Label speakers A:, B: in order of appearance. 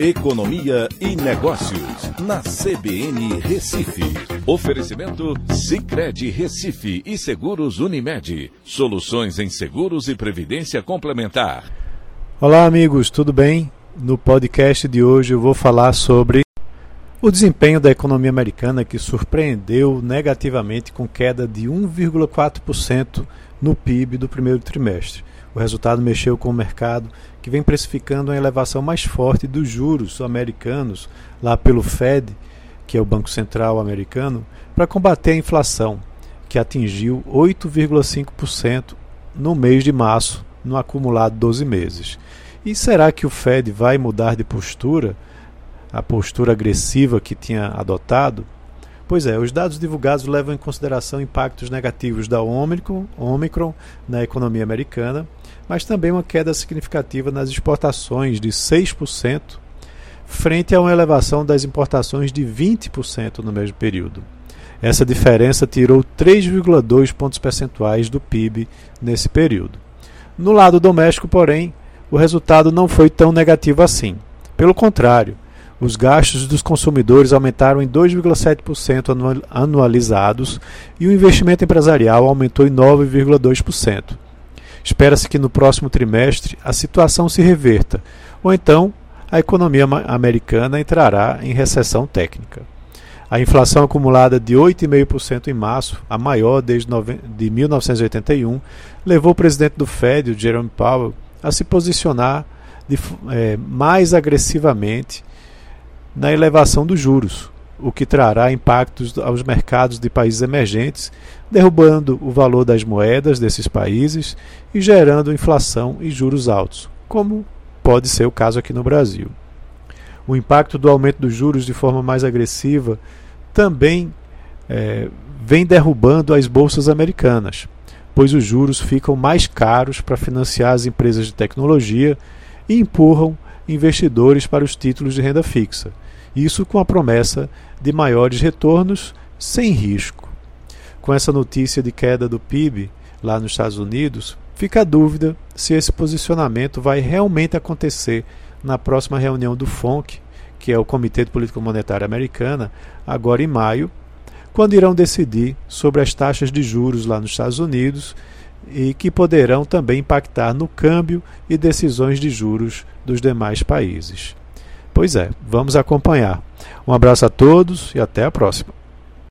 A: Economia e Negócios, na CBN Recife. Oferecimento Cicred Recife e Seguros Unimed. Soluções em seguros e previdência complementar.
B: Olá, amigos, tudo bem? No podcast de hoje eu vou falar sobre o desempenho da economia americana que surpreendeu negativamente com queda de 1,4% no PIB do primeiro trimestre. O resultado mexeu com o mercado, que vem precificando uma elevação mais forte dos juros americanos, lá pelo Fed, que é o Banco Central americano, para combater a inflação, que atingiu 8,5% no mês de março, no acumulado 12 meses. E será que o Fed vai mudar de postura, a postura agressiva que tinha adotado? Pois é, os dados divulgados levam em consideração impactos negativos da Omicron, Omicron na economia americana, mas também uma queda significativa nas exportações de 6%, frente a uma elevação das importações de 20% no mesmo período. Essa diferença tirou 3,2 pontos percentuais do PIB nesse período. No lado doméstico, porém, o resultado não foi tão negativo assim. Pelo contrário, os gastos dos consumidores aumentaram em 2,7% anualizados e o investimento empresarial aumentou em 9,2%. Espera-se que no próximo trimestre a situação se reverta, ou então a economia americana entrará em recessão técnica. A inflação acumulada de 8,5% em março, a maior desde de 1981, levou o presidente do Fed, Jerome Powell, a se posicionar de, é, mais agressivamente na elevação dos juros, o que trará impactos aos mercados de países emergentes, derrubando o valor das moedas desses países e gerando inflação e juros altos, como pode ser o caso aqui no Brasil. O impacto do aumento dos juros de forma mais agressiva também é, vem derrubando as bolsas americanas, pois os juros ficam mais caros para financiar as empresas de tecnologia e empurram investidores para os títulos de renda fixa isso com a promessa de maiores retornos sem risco. Com essa notícia de queda do PIB lá nos Estados Unidos, fica a dúvida se esse posicionamento vai realmente acontecer na próxima reunião do FONC, que é o Comitê de Política Monetária Americana, agora em maio, quando irão decidir sobre as taxas de juros lá nos Estados Unidos e que poderão também impactar no câmbio e decisões de juros dos demais países. Pois é, vamos acompanhar. Um abraço a todos e até a próxima.